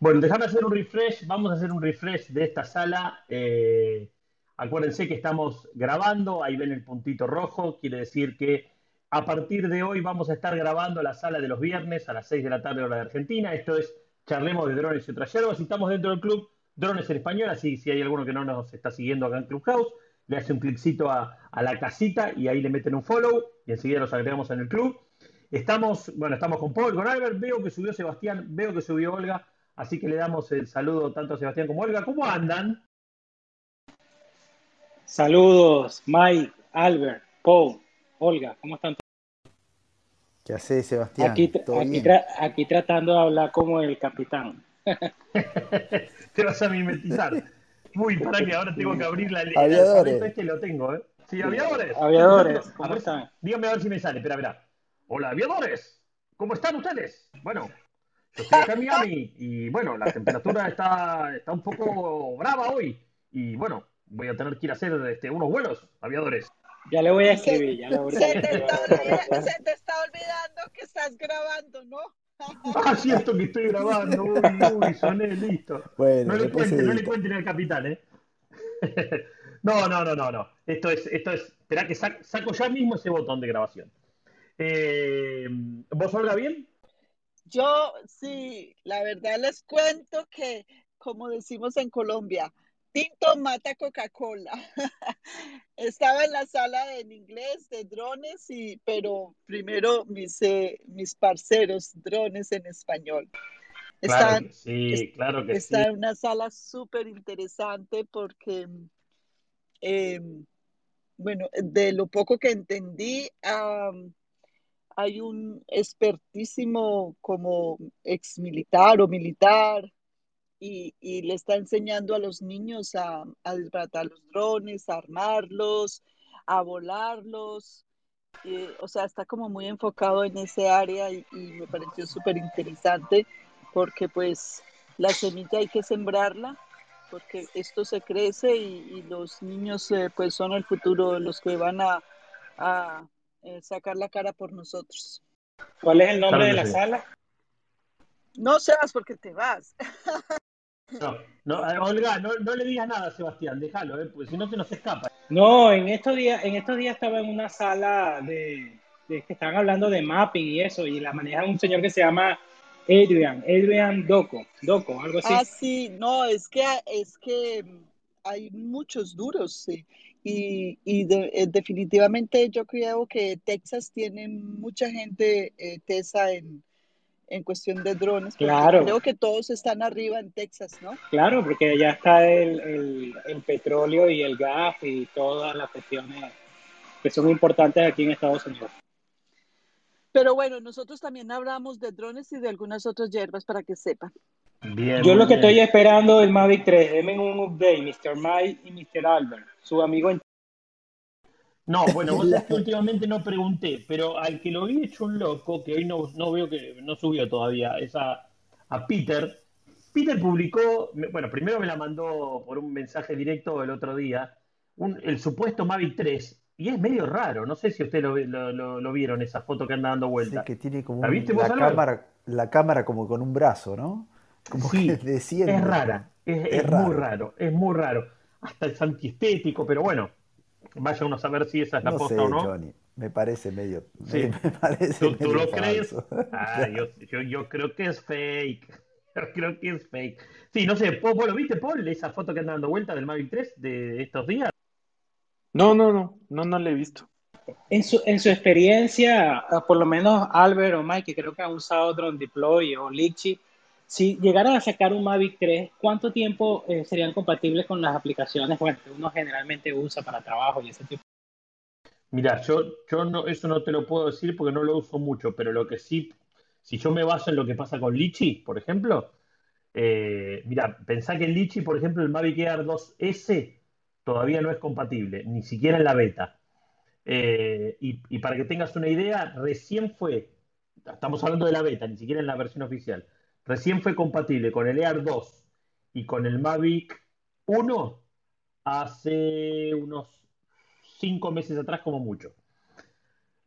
Bueno, déjame hacer un refresh. Vamos a hacer un refresh de esta sala. Eh, acuérdense que estamos grabando. Ahí ven el puntito rojo. Quiere decir que a partir de hoy vamos a estar grabando la sala de los viernes a las 6 de la tarde hora de Argentina. Esto es Charlemos de Drones y otras yerbas. Y estamos dentro del club Drones en Español. Así si hay alguno que no nos está siguiendo acá en Clubhouse, le hace un cliccito a, a la casita y ahí le meten un follow y enseguida los agregamos en el club. Estamos, bueno, estamos con Paul, con Albert. Veo que subió Sebastián, veo que subió Olga. Así que le damos el saludo tanto a Sebastián como a Olga. ¿Cómo andan? Saludos, Mike, Albert, Paul, Olga, ¿cómo están? ¿Qué haces, Sebastián? Aquí, aquí, tra aquí, tratando de hablar como el capitán. Te vas a mimetizar. Uy, para que ahora tengo que abrir la línea. Aviadores. Este lo tengo, ¿eh? Sí, aviadores. Aviadores, ¿cómo están? Dígame a ver si me sale. Espera, espera. Hola, aviadores. ¿Cómo están ustedes? Bueno, yo estoy acá en Miami y bueno, la temperatura está, está un poco brava hoy. Y bueno, voy a tener que ir a hacer este, unos vuelos, aviadores. Ya le voy a escribir, ya le voy a se, te está olvidando, se te está olvidando que estás grabando, ¿no? Ah, cierto que estoy grabando. Uy, uy, soné, listo. Bueno, no le cuenten, no le cuenten al capitán, ¿eh? No, no, no, no, no. Esto es, esto es. Esperá que sac- saco ya mismo ese botón de grabación. Eh, ¿Vos Olga bien? Yo sí, la verdad les cuento que, como decimos en Colombia, Tinto mata Coca-Cola. Estaba en la sala en inglés de drones, y, pero primero mis, eh, mis parceros drones en español. Claro Están, que sí, claro que sí. está en una sala súper interesante porque, eh, bueno, de lo poco que entendí, am, hay un expertísimo como ex militar o militar y, y le está enseñando a los niños a, a desbaratar los drones, a armarlos, a volarlos. y, o sea, está como muy enfocado en ese área y, y me pareció súper interesante porque pues la semilla hay que sembrarla porque esto se crece y, los niños eh, pues son el futuro, los que van a, a eh, sacar la cara por nosotros. ¿Cuál es el nombre Claro de la sí. sala? No seas porque te vas. No, no, eh, Olga, no, no le digas nada a Sebastián, déjalo, ¿eh? porque si no se nos escapa. No, en estos días, en estos días estaba en una sala de, de que estaban hablando de mapping y eso, y la maneja un señor que se llama Adrian, Adrian Doco, Doco, algo así. Ah, sí, no, es que, es que hay muchos duros, sí. Y, y de- eh, definitivamente yo creo que Texas tiene mucha gente eh, tesa en, en cuestión de drones, Claro. creo que todos están arriba en Texas, ¿no? Claro, porque ya está el, el, el petróleo y el gas y todas las cuestiones que son importantes aquí en Estados Unidos. Pero bueno, nosotros también hablamos de drones y de algunas otras hierbas para que sepan. Bien, Yo lo que bien. estoy esperando del Mavic 3, denme un update, Mr. Mike y Mr. Albert, su amigo en No, bueno, vos sabés que últimamente no pregunté, pero al que lo vi hecho un loco, que hoy no, no veo que no subió todavía, es a, a Peter. Peter publicó, me- bueno, primero me la mandó por un mensaje directo el otro día, un- el supuesto Mavic 3, y es medio raro, no sé si ustedes lo, lo- lo- lo vieron, esa foto que anda dando Sí, vuelta. que tiene como ¿La un- viste la cámara, la cámara como con un brazo, ¿no? Como Sí, que desciende. Es rara, es, Es es raro. muy raro, es muy raro. Hasta es antiestético, pero bueno, vaya uno a saber si esa es la No posta sé, o no. Johnny. Me parece medio. Sí. Me, me parece ¿Tú, tú medio lo crees? Ah, yo, yo, yo creo que es fake. Yo creo que es fake. Sí, no sé, ¿vos, vos lo viste, Paul? Esa foto que anda dando vuelta del Mavic 3 de estos días. No, no, no, no, no le he visto. En su, en su experiencia, ah, por lo menos Albert o Mike, que creo que han usado Drone Deploy o Litchi, si llegaran a sacar un Mavic 3, ¿cuánto tiempo eh, serían compatibles con las aplicaciones bueno, que uno generalmente usa para trabajo y ese tipo? Mira, yo, yo no, eso no te lo puedo decir porque no lo uso mucho, pero lo que sí, si yo me baso en lo que pasa con Litchi, por ejemplo, eh, mira, pensá que el Litchi, por ejemplo, el Mavic Air 2S todavía no es compatible, ni siquiera en la beta. Eh, y, y para que tengas una idea, recién fue, estamos hablando de la beta, ni siquiera en la versión oficial, recién fue compatible con el Air 2 y con el Mavic 1 hace unos cinco meses atrás como mucho.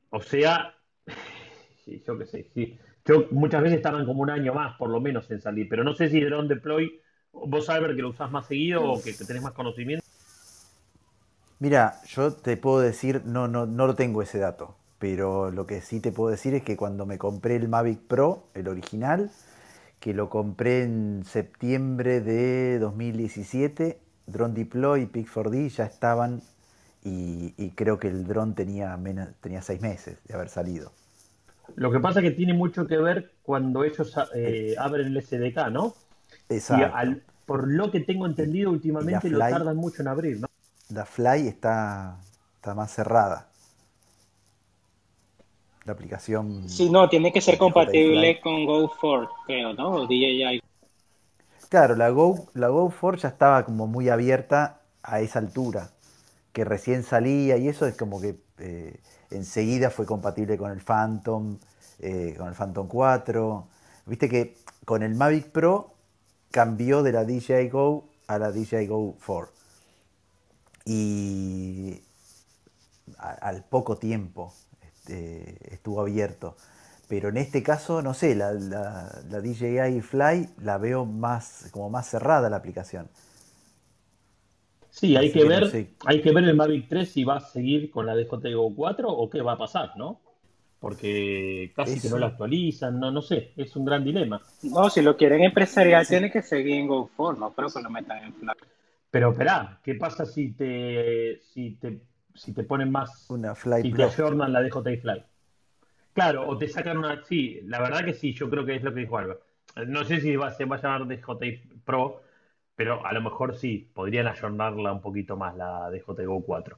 O sea, yo qué sé. Yo muchas veces tardan como un año más, por lo menos, en salir, pero no sé si Drone Deploy, vos Albert, que lo usás más seguido o que, que tenés más conocimiento. Mira, yo te puedo decir, no, no, no lo tengo ese dato, pero lo que sí te puedo decir es que cuando me compré el Mavic Pro, el original, que lo compré en septiembre de 2017, Drone Deploy y Pic4D ya estaban y, y creo que el dron tenía, menos, tenía seis meses de haber salido. Lo que pasa es que tiene mucho que ver cuando ellos eh, abren el SDK, ¿no? Y Exacto. al- por lo que tengo entendido, últimamente lo tardan mucho en abrir, ¿no? La Fly está, está más cerrada. La aplicación. Sí, no, tiene que ser compatible con Go4, creo, ¿no? O DJI. Claro, la Go, la Go 4 ya estaba como muy abierta a esa altura, que recién salía y eso es como que eh, enseguida fue compatible con el Phantom, eh, con el Phantom 4. Viste que con el Mavic Pro cambió de la DJI Go a la DJI Go 4. Y a- al poco tiempo este, estuvo abierto. Pero en este caso, no sé, la, la- la DJI Fly la veo más, como más cerrada la aplicación. Sí, hay Así que no ver, sé. hay que ver el Mavic 3 si va a seguir con la DJI Go 4 o qué va a pasar, ¿no? Porque casi que no la actualizan, no, no sé, es un gran dilema. No, si lo quieren empresarial, tiene que seguir en Go4, no creo que lo metan en Fly. Pero esperá, ¿qué pasa si te, si te, si te ponen más, Una Fly si te ayornan la DJI Fly? Claro, o te sacan una, sí, la verdad que sí, yo creo que es lo que dijo Albert. No sé si va, se va a llamar DJI Pro, pero a lo mejor sí, podrían ayornarla un poquito más la DJI Go 4.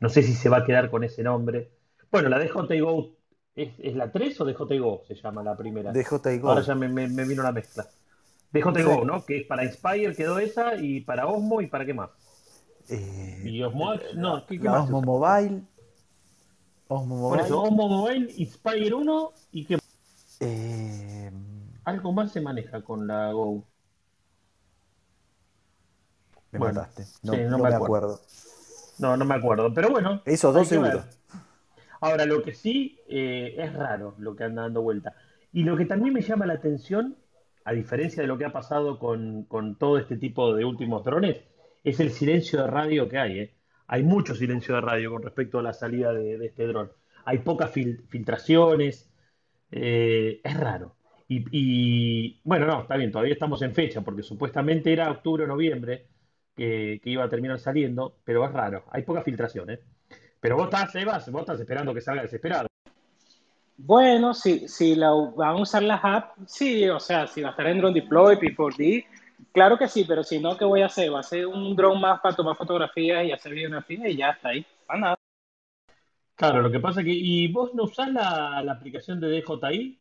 No sé si se va a quedar con ese nombre. Bueno, la DJI Go, ¿es, es la 3 o DJI Go se llama la primera? DJI Go. Ahora ya me, me- me vino la mezcla. DJI Sí. Go, ¿no? Que es para Inspire quedó esa y para Osmo y para qué más. Eh, Y Osmo, no, ¿qué, qué la más? Osmo Mobile. Osmo Por Mobile. eso, Osmo Mobile, Inspire 1 y qué eh, algo más se maneja con la Go. me Bueno, mataste. No, sí, no no me acuerdo. acuerdo. No, no me acuerdo, pero bueno, Esos dos seguros. Ahora, lo que sí eh, es raro lo que anda dando vuelta. Y lo que también me llama la atención, a diferencia de lo que ha pasado con, con todo este tipo de últimos drones, es el silencio de radio que hay, ¿eh? Hay mucho silencio de radio con respecto a la salida de, de este dron. Hay pocas fil- filtraciones, eh, es raro. Y, bueno, no, está bien, todavía estamos en fecha, porque supuestamente era octubre o noviembre que, iba a terminar saliendo, pero es raro, hay pocas filtraciones. Pero vos estás, Sebas, vos estás esperando que salga desesperado. Bueno, si, si la, van a usar las apps, sí, o sea, si va a estar en Drone Deploy, P4D, claro que sí, pero si no, ¿qué voy a hacer? Va a ser un drone más para tomar fotografías y hacer videografías y ya está ahí. Para nada. Claro, lo que pasa es que, ¿y vos no usás la, la aplicación de DJI?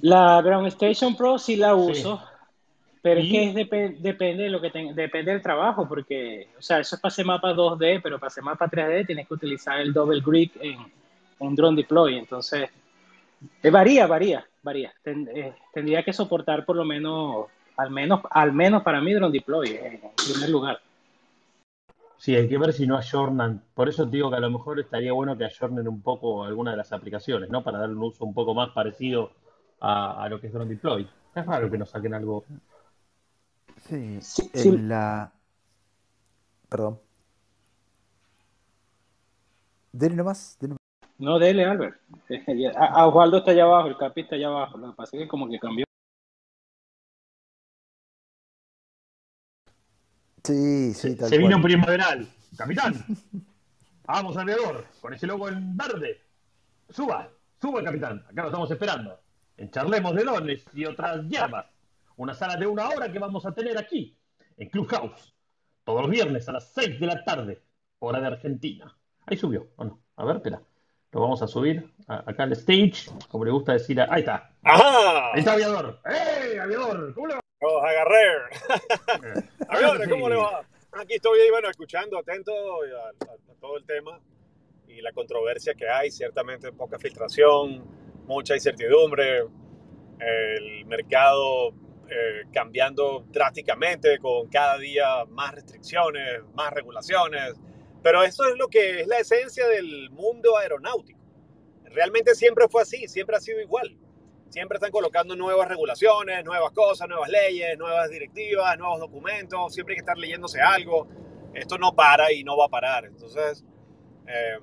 La Ground Station Pro sí la Sí. uso, pero es que es depe- depende de lo que depende del trabajo, porque, o sea, eso es para hacer mapa 2D, pero para hacer mapa 3D tienes que utilizar el double grid en, en Drone Deploy, entonces eh, varía, varía, varía. Ten- eh, tendría que soportar por lo menos, al menos, al menos para mí Drone Deploy en primer lugar. Sí, hay que ver si no ayornan. Por eso te digo que a lo mejor estaría bueno que ayornen un poco alguna de las aplicaciones, ¿no? Para darle un uso un poco más parecido a, a lo que es Drone Deploy. Es raro que nos saquen algo. Sí, Sí, sí. la. Perdón. Dele nomás. nomás. No, dele, Albert. A, a Osvaldo está allá abajo, el capi está allá abajo, lo que pasa es que como que cambió. Sí, sí, tal se vino cual. primaveral. Capitán, vamos aviador, con ese logo en verde. Suba, suba, capitán. Acá lo estamos esperando. En Charlemos de Dones y otras hierbas. Una sala de una hora que vamos a tener aquí, en Clubhouse. Todos los viernes a las 6 de la tarde, hora de Argentina. Ahí subió, ¿o no? A ver, espera. Lo vamos a subir a- acá al stage, como le gusta decir. a- Ahí está. ¡Ajá! Ahí está aviador. ¡Eh, aviador! ¿Cómo le va? Los agarré. Aviadores, ¿cómo le va? Aquí estoy, bueno, escuchando, atento a, a- a todo el tema y la controversia que hay. Ciertamente poca filtración, mucha incertidumbre, el mercado eh, cambiando drásticamente con cada día más restricciones, más regulaciones. Pero eso es lo que es la esencia del mundo aeronáutico. realmente siempre fue así, siempre ha sido igual. Siempre están colocando nuevas regulaciones, nuevas cosas, nuevas leyes, nuevas directivas, nuevos documentos, siempre hay que estar leyéndose algo. Esto no para y no va a parar. Entonces, eh,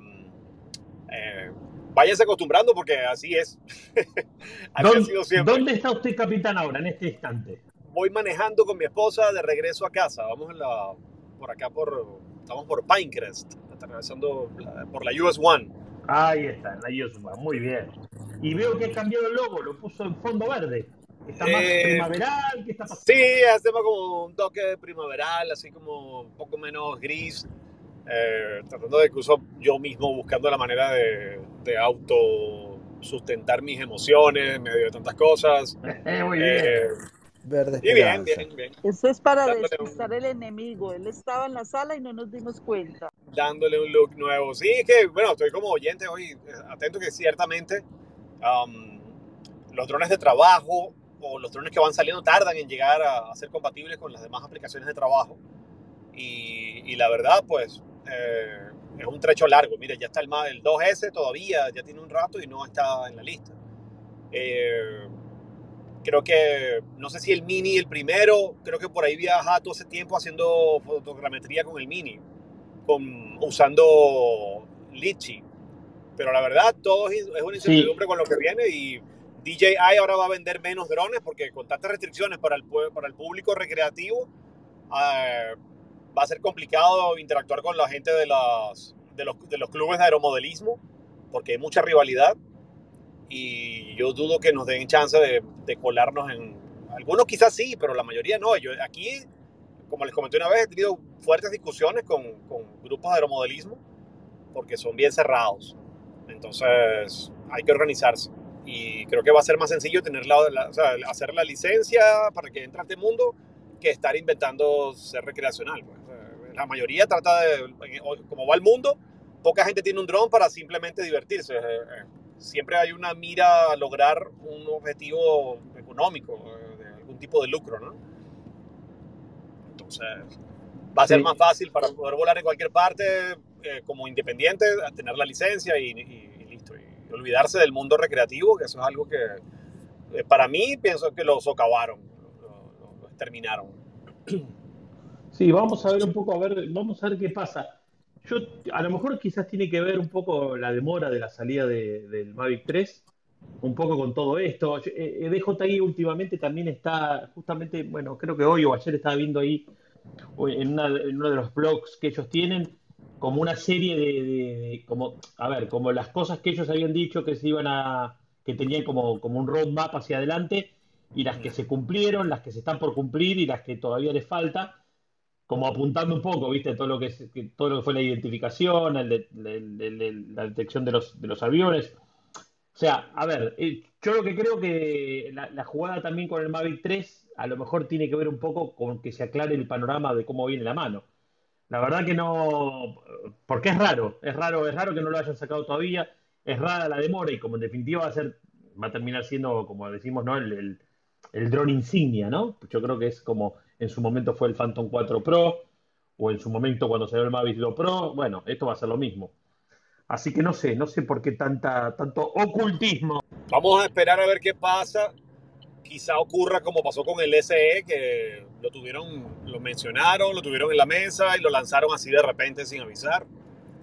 eh, váyase acostumbrando porque así es. así ¿Dónde, ha sido siempre. ¿Dónde está usted, capitán, ahora, en este instante? Voy manejando con mi esposa de regreso a casa. Vamos en la, por acá, por, estamos por Pinecrest, atravesando por la US One. Ahí está, la Yosua, muy bien. Y veo que ha cambiado el logo, lo puso en fondo verde. Está más Eh, primaveral, ¿qué está pasando? Sí, hacemos como un toque primaveral, así como un poco menos gris, eh, tratando de incluso yo mismo buscando la manera de, de auto sustentar mis emociones en medio de tantas cosas. Muy bien. Eh, Verde y bien, bien, bien. Eso es para Dándole un- despistar el enemigo. Él estaba en la sala y no nos dimos cuenta. Dándole un look nuevo. Sí, que bueno, estoy como oyente hoy, eh, atento que ciertamente um, los drones de trabajo o los drones que van saliendo tardan en llegar a, a ser compatibles con las demás aplicaciones de trabajo. Y, y la verdad, pues, eh, es un trecho largo. Mire, ya está el, el 2S todavía, ya tiene un rato y no está en la lista. Eh, creo que, no sé si el Mini, el primero, creo que por ahí viaja todo ese tiempo haciendo fotogrametría con el Mini, con, usando Litchi. Pero la verdad, todo es, una incertidumbre con lo que viene y DJI ahora va a vender menos drones porque con tantas restricciones para el, para el público recreativo, eh, va a ser complicado interactuar con la gente de, las, de, los, de los clubes de aeromodelismo porque hay mucha rivalidad y yo dudo que nos den chance de, de colarnos en... Algunos quizás sí, pero la mayoría no. Yo aquí, como les comenté una vez, he tenido fuertes discusiones con, con grupos de aeromodelismo porque son bien cerrados. Entonces hay que organizarse. Y creo que va a ser más sencillo tener la, la- o sea, hacer la licencia para que entre a este mundo que estar inventando ser recreacional. pues. La mayoría trata de, como va el mundo, poca gente tiene un dron para simplemente divertirse. Siempre hay una mira a lograr un objetivo económico, eh, de algún tipo de lucro, ¿no? Entonces, va a ser Sí. más fácil para poder volar en cualquier parte eh, como independiente, a tener la licencia y, y- y listo. Y olvidarse del mundo recreativo, que eso es algo que eh, para mí pienso que lo socavaron, lo, lo- lo exterminaron. Sí, vamos a ver un poco, a ver, vamos a ver qué pasa. Yo, a lo mejor quizás tiene que ver un poco la demora de la salida de- del Mavic 3, un poco con todo esto. Eh, eh, DJI últimamente también está, justamente, bueno, creo que hoy o ayer estaba viendo ahí en, una- en uno de los blogs que ellos tienen, como una serie de, de- de- como, a ver, como las cosas que ellos habían dicho que se iban a, que tenían como, como un roadmap hacia adelante, y las que se cumplieron, las que se están por cumplir y las que todavía les falta como apuntando un poco, ¿viste? Todo lo que, es- que- todo lo que fue la identificación, el de- el- el- la detección de los, de los aviones. O sea, a ver, eh, yo lo que creo que la, la jugada también con el Mavic 3 a lo mejor tiene que ver un poco con que se aclare el panorama de cómo viene la mano. La verdad que no, porque es raro, es raro, es raro que no lo hayan sacado todavía, es rara la demora y como en definitiva va a ser, va a terminar siendo, como decimos, ¿no? El, el, el insignia, ¿no? Yo creo que es como en su momento fue el Phantom 4 Pro o en su momento cuando salió el Mavic 2 Pro, bueno, esto va a ser lo mismo. Así que no sé, no sé por qué tanta, tanto ocultismo. Vamos a esperar a ver qué pasa. Quizá ocurra como pasó con el SE, que lo tuvieron, lo mencionaron, lo tuvieron en la mesa y lo lanzaron así de repente sin avisar,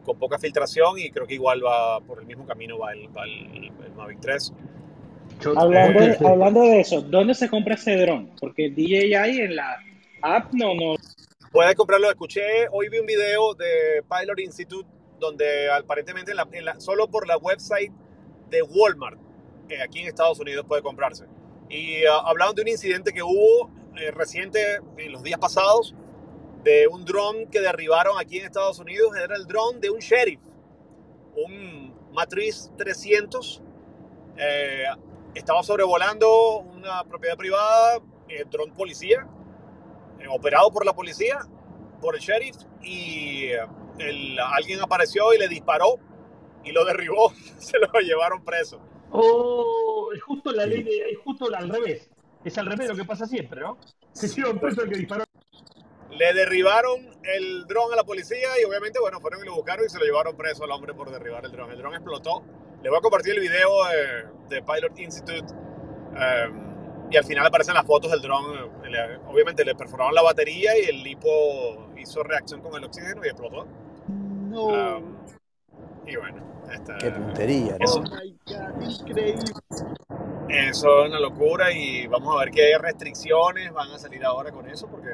con poca filtración y creo que igual va por el mismo camino va el, va el- el Mavic 3. Yo- Hablando, sé- hablando de eso, ¿dónde se compra ese dron? Porque DJI en la app no, no. Puedes comprarlo, escuché, hoy vi un video de Pilot Institute donde aparentemente en la- en la- solo por la website de Walmart, eh, aquí en Estados Unidos puede comprarse. Y hablaban de un incidente que hubo eh, reciente, en los días pasados, de un dron que derribaron aquí en Estados Unidos. Era el dron de un sheriff, un Matriz 300. eh, estaba sobrevolando una propiedad privada, eh, dron policía, eh, operado por la policía, por el sheriff, y eh, el- alguien apareció y le disparó y lo derribó. Se lo llevaron preso. Oh, es justo la ley de, es justo al revés. Es al revés lo que pasa siempre, ¿no? Se lleva preso el que disparó. Le derribaron el dron a la policía y obviamente, bueno, fueron y lo buscaron y se lo llevaron preso al hombre por derribar el dron. El dron explotó Les voy a compartir el video de, de Pilot Institute em, y al final aparecen las fotos del dron. Le- Obviamente le perforaron la batería y el lipo hizo reacción con el oxígeno y explotó. No. Um, y bueno, este, Qué puntería, ¿no? eso- oh my God, increíble. eso es una locura y vamos a ver qué restricciones van a salir ahora con eso, porque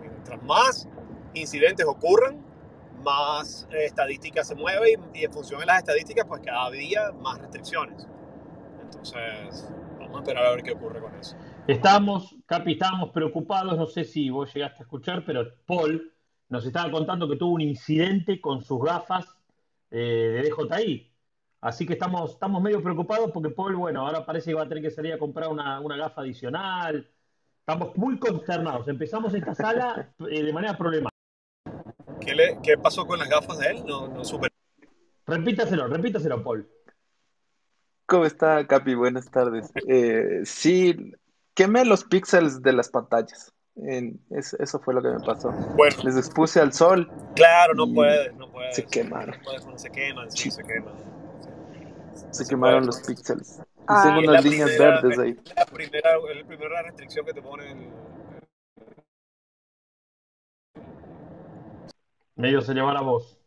mientras más incidentes ocurran, más estadísticas se mueven y, y en función de las estadísticas, pues cada día más restricciones. Entonces, vamos a esperar a ver qué ocurre con eso. Estábamos, Capi, estábamos preocupados, no sé si vos llegaste a escuchar, pero Paul nos estaba contando que tuvo un incidente con sus gafas eh, de DJI. Así que estamos, estamos medio preocupados porque Paul, bueno, ahora parece que va a tener que salir a comprar una, una gafa adicional. Estamos muy consternados. Empezamos esta sala eh, de manera problemática. ¿Qué, le, qué pasó con las gafas de él? No, no supe. Repítaselo, repítaselo, Paul. ¿Cómo está, Capi? Buenas tardes. Eh, sí, quemé los píxeles de las pantallas. En- es- eso fue lo que me pasó. Bueno, Les expuse al sol claro, no puedes, no puedes. se quemaron. No puedes, cuando se queman, sí, Sí. se queman. Se se quemaron puede. los píxeles. Y Ah, tengo Y unas líneas primera- verdes ahí. La primera, la primera restricción que te ponen. Medio se le va la voz.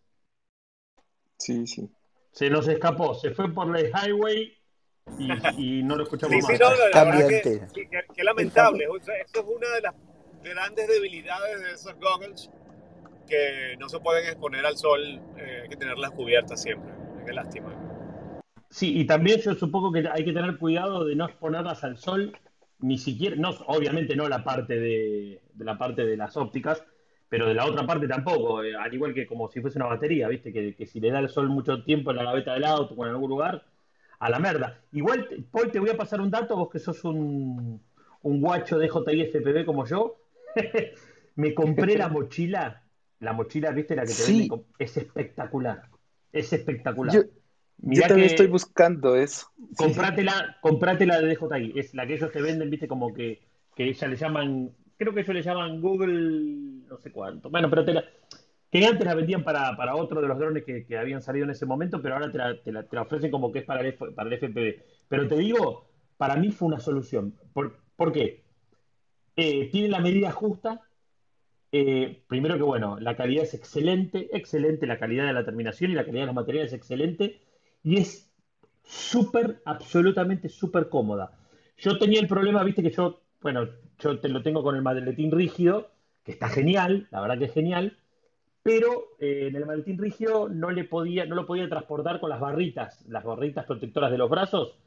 Sí, sí. Se nos escapó, se fue por el highway y, y no lo escuchamos Sí, sí, más. no, la, la verdad que, sí, que- que lamentable. O sea, eso es una de las grandes debilidades de esos goggles que no se pueden exponer al sol, eh, hay que tenerlas cubiertas siempre. Qué lástima. Sí, y también yo supongo que hay que tener cuidado de no exponerlas al sol, ni siquiera, no, obviamente no la parte de, de la parte de las ópticas, pero de la otra parte tampoco, eh, al igual que como si fuese una batería, ¿viste? Que, que si le da el sol mucho tiempo en la gaveta del auto o en algún lugar, a la merda. Igual, Paul, te voy a pasar un dato, vos que sos un, un guacho de JI FPV como yo, me compré la mochila, la mochila, ¿viste? La que te Sí. es espectacular, es espectacular. Yo, yo también estoy buscando eso. Sí, sí. Comprátela, comprátela de DJI, es la que ellos te venden, viste, como que, que ella le llaman, creo que ellos le llaman Google, no sé cuánto. Bueno, pero te la, que antes la vendían para, para otro de los drones que, que habían salido en ese momento, pero ahora te la, te la- ofrecen como que es para el, para el FPV. Pero te digo, para mí fue una solución. ¿Por, por qué? Eh, tiene la medida justa. Eh, primero que bueno, la calidad es excelente, excelente, la calidad de la terminación y la calidad de los materiales es excelente y es súper, absolutamente súper cómoda. Yo tenía el problema, viste que yo, bueno, yo te lo tengo con el maletín rígido, que está genial, la verdad que es genial, pero eh, en el maletín rígido no le podía, no lo podía transportar con las barritas, las barritas protectoras de los brazos,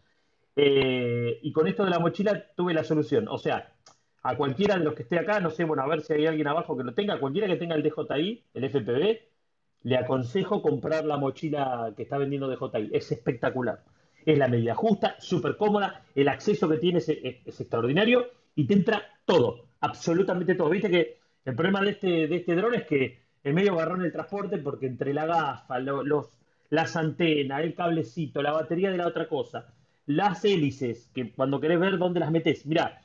eh, y con esto de la mochila tuve la solución. O sea, a cualquiera de los que esté acá, no sé, bueno, a ver si hay alguien abajo que lo tenga, cualquiera que tenga el DJI, el FPV, le aconsejo comprar la mochila que está vendiendo DJI. Es espectacular. Es la medida justa, súper cómoda, el acceso que tiene es, extraordinario y te entra todo, absolutamente todo. Viste que el problema de este, de este dron es que es medio garrón el transporte porque entre la gafa, lo- los, las antenas, el cablecito, la batería de la otra cosa, las hélices, que cuando querés ver dónde las metés, mirá,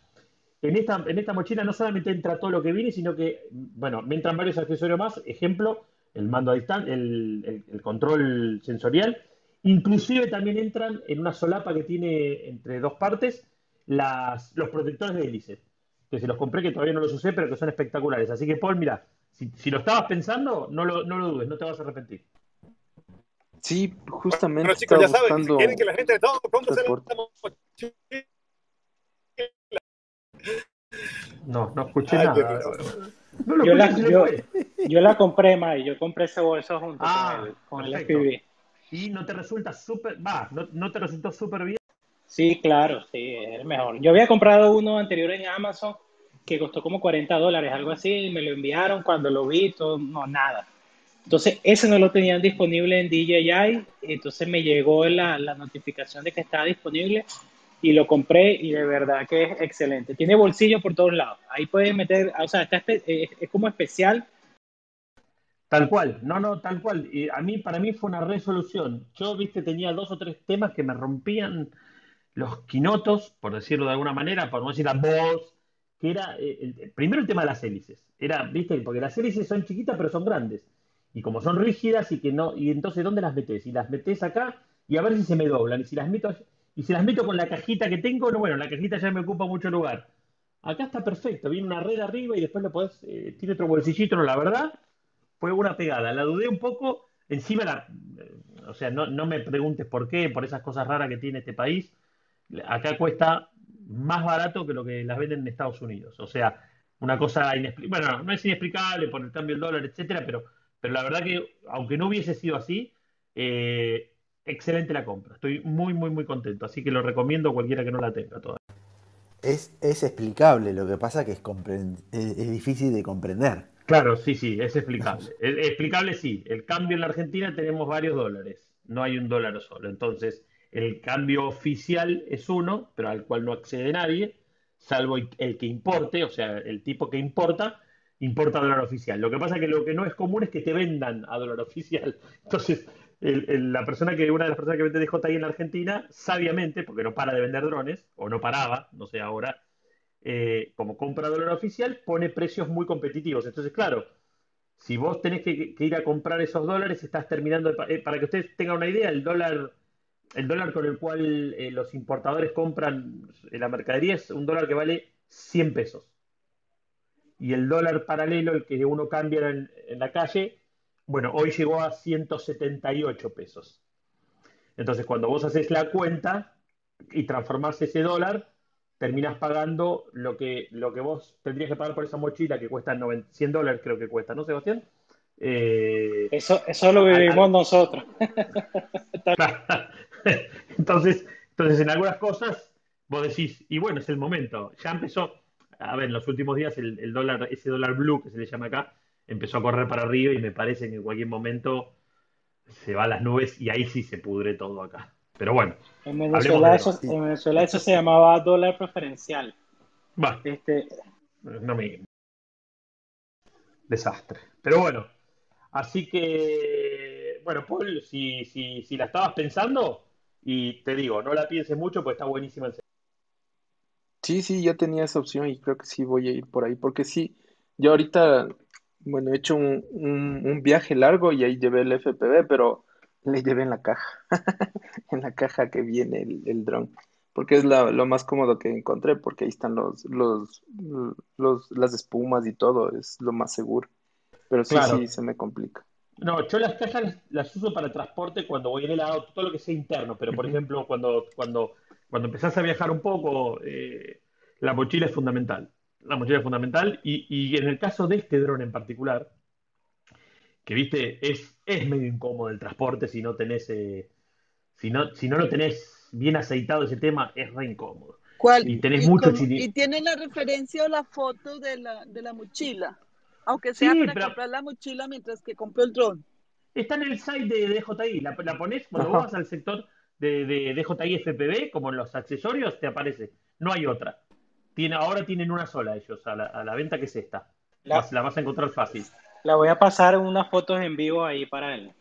en esta, en esta mochila no solamente entra todo lo que viene, sino que, bueno, me entran varios accesorios más. Ejemplo, el mando a distancia, el, el- el control sensorial. Inclusive también entran en una solapa que tiene entre dos partes las, los protectores de hélice, que se los compré, que todavía no los usé, pero que son espectaculares. Así que, Paul, mira, si, si lo estabas pensando, no lo, no lo dudes, no te vas a arrepentir. Sí, justamente Pero chicos, estaba ya saben, si quieren que la gente de todo, cómprese la transporte. mochila. No, no escuché Ay, nada. No Yo la, se yo, la compré, May, yo compré ese bolso junto Ah, con el, con el perfecto. FPV. Y no te resulta súper, va, no, no te resultó súper bien. Sí, claro, sí, es el mejor. Yo había comprado uno anterior en Amazon que costó como 40 dólares, algo así, y me lo enviaron cuando lo vi, todo, no, nada. Entonces, ese no lo tenían disponible en DJI, entonces me llegó la, la notificación de que estaba disponible y lo compré y de verdad que es excelente. Tiene bolsillo por todos lados. Ahí puedes meter, o sea, está espe- eh, es como especial. Tal cual, no, no, tal cual. Y a mí, para mí fue una resolución. Yo, viste, tenía dos o tres temas que me rompían los quinotos, por decirlo de alguna manera, por no decir la voz, que era, eh, el- primero el tema de las hélices. Era, viste, porque las hélices son chiquitas pero son grandes. Y como son rígidas y que no, y entonces ¿dónde las metés? Si las metés acá, y a ver si se me doblan. Y si las meto, y si las meto con la cajita que tengo, no, bueno, la cajita ya me ocupa mucho lugar. Acá está perfecto, viene una red arriba y después lo podés, eh, tiene otro bolsillito, no, la verdad, fue una pegada. La dudé un poco, encima la, eh, o sea, no, no me preguntes por qué, por esas cosas raras que tiene este país. Acá cuesta más barato que lo que las venden en Estados Unidos. O sea, una cosa inexplicable. Bueno, no es inexplicable por el cambio del dólar, etcétera, pero, pero la verdad que, aunque no hubiese sido así, eh, excelente la compra. Estoy muy, muy, muy contento. Así que lo recomiendo a cualquiera que no la tenga todavía. Es, es explicable, lo que pasa que es, es, es difícil de comprender. Claro, sí, sí, es explicable. Es explicable, sí. El cambio en la Argentina tenemos varios dólares, no hay un dólar solo. Entonces, el cambio oficial es uno, pero al cual no accede nadie, salvo el que importe, o sea, el tipo que importa, importa dólar oficial. Lo que pasa es que lo que no es común es que te vendan a dólar oficial. Entonces, la persona que, una de las personas que vende DJI en la Argentina, sabiamente, porque no para de vender drones, o no paraba, no sé ahora, eh, como compra dólar oficial, pone precios muy competitivos. Entonces, claro, si vos tenés que, ir a comprar esos dólares, estás terminando, eh, para que ustedes tengan una idea, el dólar, el dólar con el cual eh, los importadores compran la mercadería es un dólar que vale 100 pesos. Y el dólar paralelo, el que uno cambia en, en la calle, bueno, hoy llegó a 178 pesos. Entonces, cuando vos haces la cuenta y transformás ese dólar, terminas pagando lo que, lo que vos tendrías que pagar por esa mochila que cuesta 100 dólares, creo que cuesta, ¿no, Sebastián? Eh, eso, eso lo vivimos nosotros. entonces, entonces, en algunas cosas vos decís, y bueno, es el momento. Ya empezó, a ver, en los últimos días el, dólar, ese dólar blue que se le llama acá, empezó a correr para arriba y me parece que en cualquier momento se va a las nubes y ahí sí se pudre todo acá. Pero bueno. En Venezuela, eso, en Venezuela eso se llamaba dólar preferencial. Va. Este... No me... Desastre. Pero bueno. Así que, bueno, Paul, si, si, si la estabas pensando, y te digo, no la pienses mucho, pues está buenísima el Sí, sí, yo tenía esa opción y creo que sí voy a ir por ahí, porque sí, yo ahorita, bueno, he hecho un, un viaje largo y ahí llevé el FPV, pero le llevé en la caja, en la caja que viene el, el dron, porque es lo más cómodo que encontré, porque ahí están los, los, los, las espumas y todo, es lo más seguro. Pero sí, sí, se me complica. No, yo las cajas las, uso para transporte cuando voy en el auto, todo lo que sea interno, pero por ejemplo, cuando, cuando, cuando empezás a viajar un poco, eh, la mochila es fundamental. La mochila es fundamental y, y en el caso de este dron en particular, que viste, es, es medio incómodo el transporte si no tenés, eh, si, no, si no lo tenés bien aceitado ese tema, es re incómodo. ¿Cuál? Y tenés mucho Y tiene la referencia o la foto de la, de la mochila, aunque sea para comprar la mochila mientras que compró el dron. Está en el site de DJI, la, la pones cuando vas al sector de, de DJI FPV, como en los accesorios, te aparece. No hay otra. Tiene, ahora tienen una sola ellos, a la, a la venta que es esta. La, la vas a encontrar fácil. La voy a pasar unas fotos en vivo ahí para él.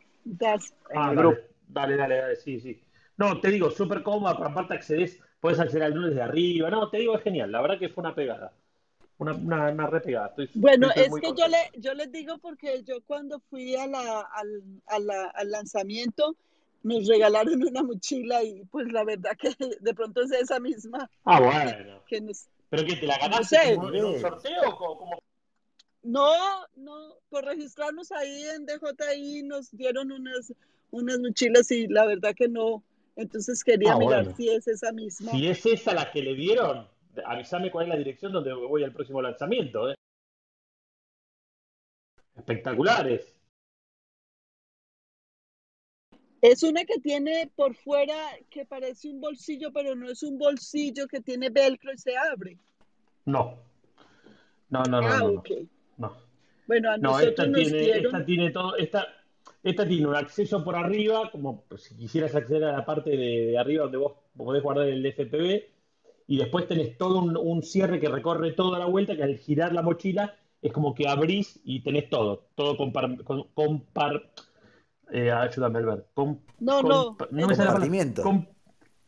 Ah, dale, dale, dale, sí, sí. No, te digo, súper cómoda, aparte accedes, puedes acceder al lunes de arriba. No, te digo, es genial. La verdad que fue una pegada. Una, una, una repegada. bueno, es que yo, le, yo les digo porque yo cuando fui a la, al, al lanzamiento nos regalaron una mochila y pues la verdad que de pronto es esa misma. Ah, bueno. ¿Pero que te la ganaste en un sorteo? ¿Cómo no, no, por registrarnos ahí en DJI nos dieron unas, unas mochilas y la verdad que no. Entonces quería ah, mirar si es esa misma. Si es esa la que le dieron, avísame cuál es la dirección donde voy al próximo lanzamiento. ¿eh? Espectaculares. Es una que tiene por fuera que parece un bolsillo, pero no es un bolsillo que tiene velcro y se abre. No. No, no, no. Ah, no, no. Bueno, a no, esta tiene, esta tiene todo, esta, esta tiene un acceso por arriba, como si quisieras acceder a la parte de, arriba donde vos podés guardar el FPV, y después tenés todo un, cierre que recorre toda la vuelta, que al girar la mochila es como que abrís y tenés todo, todo compar, compar eh, ayúdame Albert. no, no, no me compartimiento.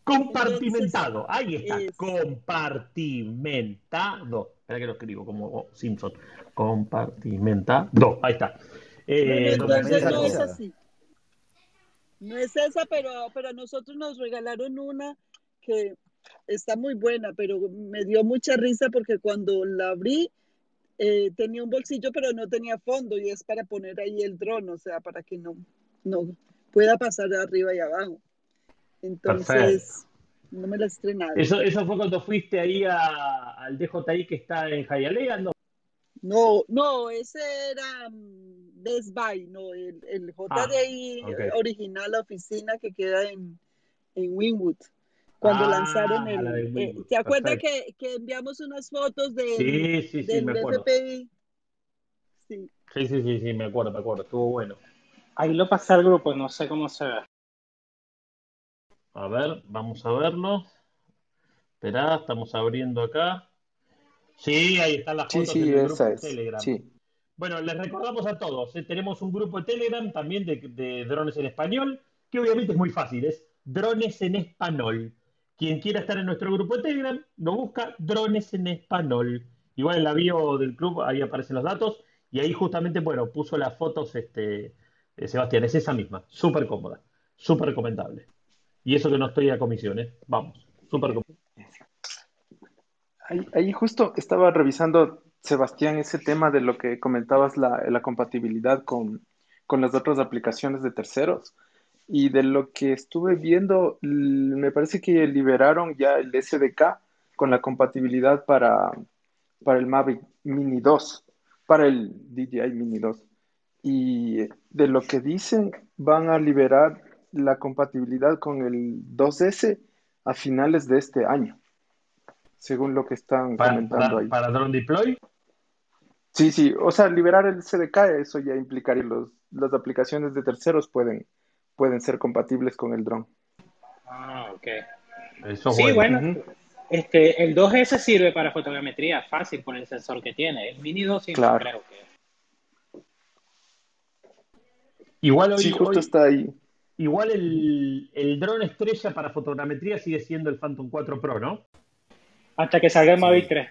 compartimentado, ahí está, compartimentado. Espera que lo escribo como Simpson compartimentado. Ahí está. Eh, no, es así. No es esa, pero, pero a nosotros nos regalaron una que está muy buena, pero me dio mucha risa porque cuando la abrí eh, tenía un bolsillo, pero no tenía fondo y es para poner ahí el dron, o sea, para que no, no pueda pasar de arriba y abajo. Entonces, Perfecto. no me la he estrenado. Eso, eso fue cuando fuiste ahí a- al DJI que está en Hialeah, ¿no? No, no, ese era mm, Best Buy, no, el, el Ah, JDI ok. original, la oficina que queda en, en Wynwood. Cuando Ah, lanzaron la de el... eh, ¿te acuerdas que, que enviamos unas fotos del, Sí, sí, sí, del me acuerdo. FPI? Sí. Sí, sí, sí, sí, me acuerdo, me acuerdo. Estuvo bueno. Ahí lo pasé al grupo, no sé cómo se ve. A ver, vamos a verlo. Esperá, estamos abriendo acá. Sí, ahí están las Sí, fotos sí, en el grupo esa de es. Telegram. Sí. Bueno, les recordamos a todos, eh, tenemos un grupo de Telegram también de, de drones en español, que obviamente es muy fácil, es drones en español. Quien quiera estar en nuestro grupo de Telegram, lo busca drones en español. Igual en la bio del club, ahí aparecen los datos, y ahí justamente, bueno, puso las fotos este, eh, Sebastián, es esa misma, súper cómoda, súper recomendable. Y eso que no estoy a comisiones, vamos, súper. Ahí, ahí justo estaba revisando, Sebastián, ese tema de lo que comentabas, la, la compatibilidad con, con las otras aplicaciones de terceros. Y de lo que estuve viendo, me parece que liberaron ya el SDK con la compatibilidad para, para el Mavic Mini 2, para el DJI Mini 2. Y de lo que dicen, van a liberar la compatibilidad con el 2S a finales de este año, según lo que están Para, comentando para, ahí. para Drone Deploy, Sí, sí, o sea, liberar el SDK, eso ya implicaría los, las aplicaciones de terceros pueden, pueden ser compatibles con el dron. Ah, ok. eso Sí, bueno. este, el 2S sirve para fotogrametría, fácil por el sensor que tiene. El Mini 2 sí no claro. creo que. Igual Sí, hoy, justo hoy, está ahí. Igual el, el dron estrella para fotogrametría sigue siendo el Phantom 4 Pro, ¿no? Hasta que salga el Mavic Sí. 3.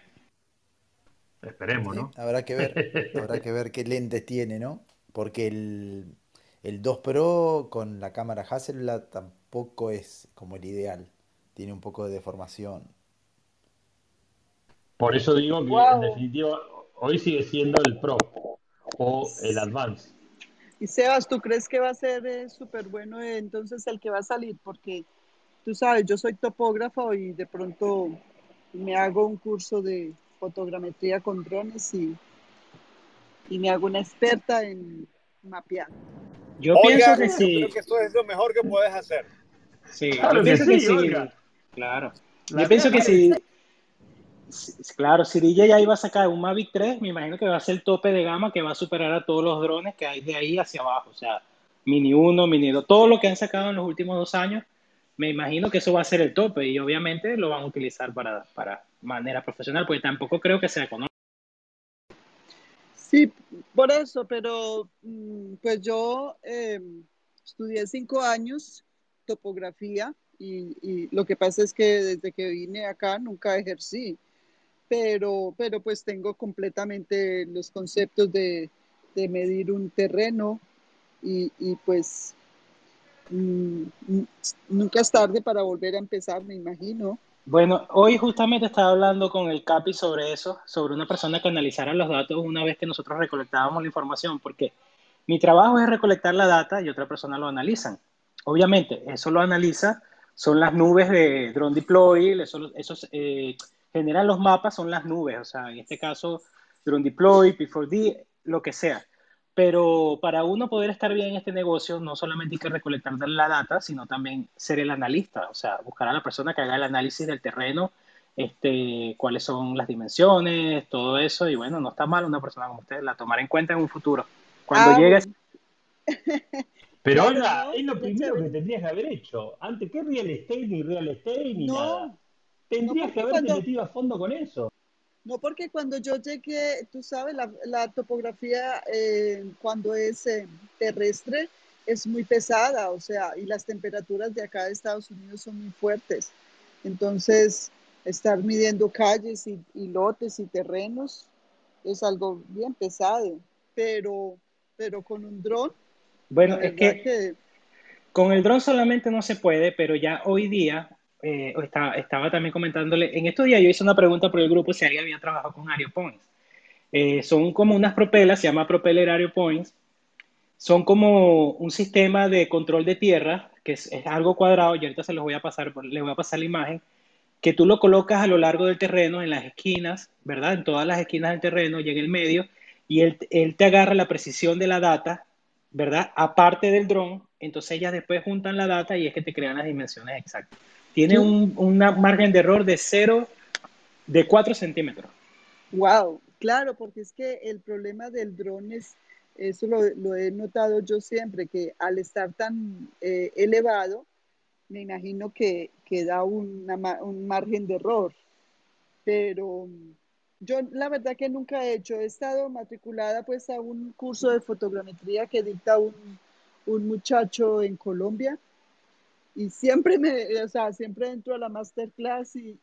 Esperemos, Sí, ¿no? habrá que ver, habrá que ver qué lentes tiene, ¿no? Porque el, el 2 Pro con la cámara Hasselblad tampoco es como el ideal. Tiene un poco de deformación. Por eso digo que en definitiva hoy sigue siendo el Pro o el Advance. Y Sebas, ¿tú crees que va a ser súper bueno eh, entonces el que va a salir? Porque tú sabes, yo soy topógrafo y de pronto me hago un curso de fotogrametría con drones y, y me hago una experta en mapear. Yo pienso que yo sí. creo que esto es lo mejor que puedes hacer. Sí, Claro yo que pienso que sí. Claro. La Yo pienso que realidad sí. Sí, Claro, si DJI ya iba a sacar un Mavic 3, me imagino que va a ser el tope de gama que va a superar a todos los drones que hay de ahí hacia abajo. O sea, Mini 1, Mini 2, todo lo que han sacado en los últimos dos años, me imagino que eso va a ser el tope y obviamente lo van a utilizar para, para manera profesional, porque tampoco creo que sea económico. Sí, por eso, pero mm, pues yo eh, estudié cinco años topografía y, y lo que pasa es que desde que vine acá nunca ejercí, pero, pero pues tengo completamente los conceptos de, de medir un terreno y, y pues mm, mm, nunca es tarde para volver a empezar, me imagino. Bueno, hoy justamente estaba hablando con el CAPI sobre eso, sobre una persona que analizara los datos una vez que nosotros recolectábamos la información, porque mi trabajo es recolectar la data y otra persona lo analizan. Obviamente, eso lo analiza, son las nubes de Drone Deploy, eso, esos eh, generan los mapas, son las nubes, o sea, en este caso Drone Deploy, P4D, lo que sea. Pero para uno poder estar bien en este negocio, no solamente hay que recolectar la data, sino también ser el analista, o sea, buscar a la persona que haga el análisis del terreno, este, cuáles son las dimensiones, todo eso, y bueno, no está mal una persona como usted, la tomar en cuenta en un futuro. Cuando Ah, llegue, bueno. Pero ¿no? es lo primero que tendrías que haber hecho. Antes, ¿qué real estate ni real estate ni nada? No Tendrías que haberte cuando, metido a fondo con eso. No, porque cuando yo llegué, tú sabes, la, la topografía eh, cuando es eh, terrestre es muy pesada, o sea, y las temperaturas de acá de Estados Unidos son muy fuertes. Entonces, estar midiendo calles y, y lotes y terrenos es algo bien pesado, pero, pero con un dron, bueno, es que Con el dron solamente no se puede, pero ya hoy día, eh, está, estaba también comentándole, en estos días yo hice una pregunta por el grupo si alguien había trabajado con Aeropoints. Eh, son como unas propelas, se llama Propeller Aeropoints. Son como un sistema de control de tierra, que es, es algo cuadrado, y ahorita se los voy a pasar, les voy a pasar la imagen, que tú lo colocas a lo largo del terreno, en las esquinas, ¿verdad? En todas las esquinas del terreno y en el medio, y él, él te agarra la precisión de la data, ¿verdad? Aparte del dron, entonces ellas después juntan la data y es que te crean las dimensiones exactas. Tiene un una margen de error de 0, de 4 centímetros. Wow, claro, porque es que el problema del dron es, eso lo, lo he notado yo siempre, que al estar tan eh, elevado, me imagino que, que da una un margen de error. Pero yo la verdad que nunca he hecho, he estado matriculada pues a un curso de fotogrametría que dicta un, un muchacho en Colombia y siempre me, o sea, siempre entro a la masterclass y,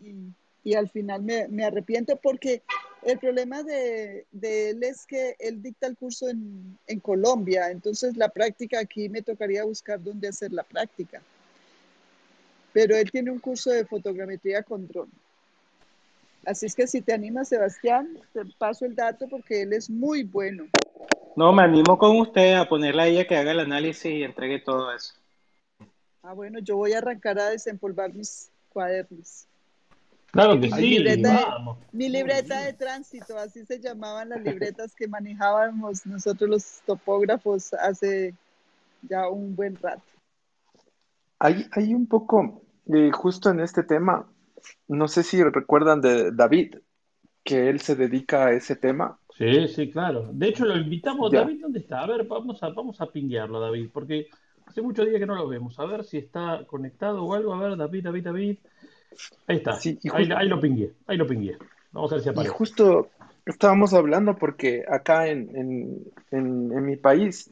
y, al final me, me arrepiento porque el problema de, de él es que él dicta el curso en, en Colombia, entonces la práctica aquí me tocaría buscar dónde hacer la práctica. Pero él tiene un curso de fotogrametría con dron. Así es que si te animas, Sebastián, te paso el dato porque él es muy bueno. No, me animo con usted a ponerle a ella que haga el análisis y entregue todo eso. Ah, bueno, yo voy a arrancar a desempolvar mis cuadernos. Claro que Mi sí, libreta de-. Mi libreta de tránsito, así se llamaban las libretas que manejábamos nosotros los topógrafos hace ya un buen rato. Hay, hay un poco, eh, justo en este tema, no sé si recuerdan de David, que él se dedica a ese tema. Sí, sí, claro. De hecho, lo invitamos. Ya. David, ¿dónde está? A ver, vamos a, vamos a pinguearlo, David, porque hace muchos días que no lo vemos. A ver si está conectado o algo. A ver, David, David, David. Ahí está. Sí, y Ahí, justo- ahí lo pingué. Ahí lo pingué. Vamos a ver si Y aparece. justo estábamos hablando porque acá en, en, en, en mi país,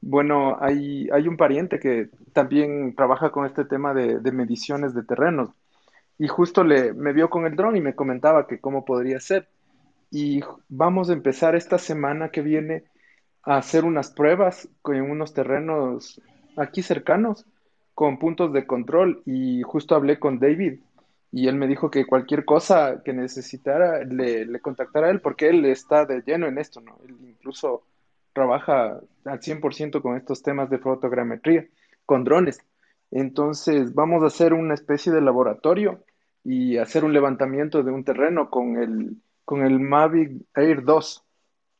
bueno, hay, hay un pariente que también trabaja con este tema de, de mediciones de terrenos. Y justo le, me vio con el dron y me comentaba que cómo podría ser. Y vamos a empezar esta semana que viene a hacer unas pruebas con unos terrenos aquí cercanos con puntos de control. Y justo hablé con David y él me dijo que cualquier cosa que necesitara le, contactara a él porque él está de lleno en esto, ¿no? Él incluso trabaja al 100% con estos temas de fotogrametría, con drones. Entonces vamos a hacer una especie de laboratorio y hacer un levantamiento de un terreno con el, con el Mavic Air 2,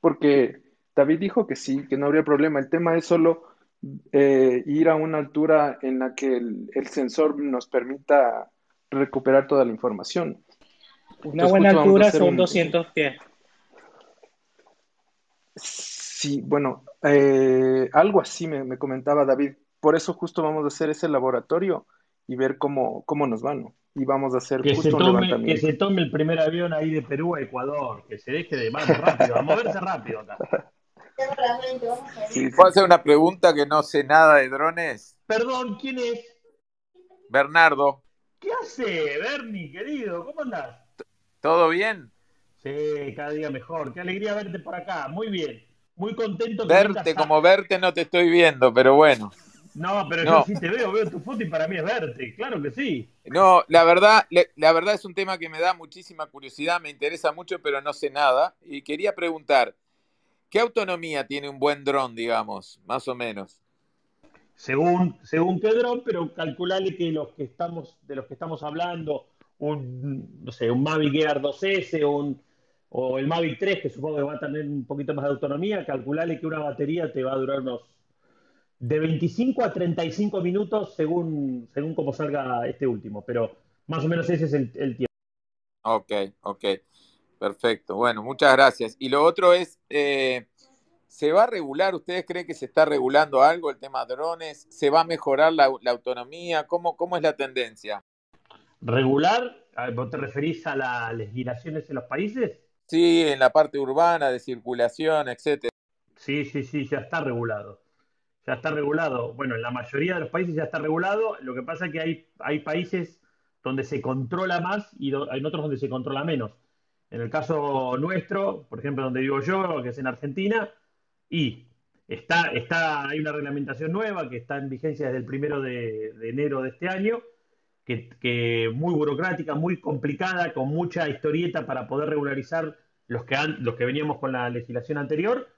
porque David dijo que sí, que no habría problema. El tema es solo eh, ir a una altura en la que el, el sensor nos permita recuperar toda la información. Una Entonces, buena justo altura son un- 200 pies. Sí, bueno, eh, algo así me, me comentaba David. Por eso justo vamos a hacer ese laboratorio y ver cómo, cómo nos va, ¿no? Y vamos a hacer Que se justo un tome, que levantamiento. se tome el primer avión ahí de Perú a Ecuador, que se deje de vamos rápido, a moverse rápido acá. Sí. ¿Puedo hacer una pregunta que no sé nada de drones? Perdón, ¿quién es? Bernardo, ¿Qué hace, Bernie, querido? ¿Cómo andás? ¿todo bien? Sí, cada día mejor. Qué alegría verte por acá. Muy bien. Muy contento que Verte como verte no te estoy viendo, pero bueno. No, pero No. yo sí te veo, veo tu foto y para mí es verte. Claro que sí. No, la verdad, la verdad es un tema que me da muchísima curiosidad, me interesa mucho, pero no sé nada. Y quería preguntar, ¿qué autonomía tiene un buen dron, digamos, más o menos? Según, según qué dron, pero calculale que los que estamos, de los que estamos hablando, un, no sé, un Mavic Air 2S o, un, o el Mavic 3, que supongo que va a tener un poquito más de autonomía, calculale que una batería te va a durar unos de 25 a 35 minutos según, según cómo salga este último, pero más o menos ese es el, el tiempo. Ok, ok, perfecto. Bueno, muchas gracias. Y lo otro es, eh, ¿se va a regular? ¿Ustedes creen que se está regulando algo el tema drones? ¿Se va a mejorar la, la autonomía? ¿Cómo, ¿Cómo es la tendencia? Regular, ¿vos te referís a las legislaciones en los países? Sí, en la parte urbana, de circulación, etcétera. Sí, sí, sí, ya está regulado. Ya está regulado. Bueno, en la mayoría de los países ya está regulado. Lo que pasa es que hay, hay países donde se controla más y hay otros donde se controla menos. En el caso nuestro, por ejemplo, donde vivo yo, que es en Argentina, y está, está, hay una reglamentación nueva que está en vigencia desde el primero de, enero de este año, que, que, muy burocrática, muy complicada, con mucha historieta para poder regularizar los que, han, los que veníamos con la legislación anterior.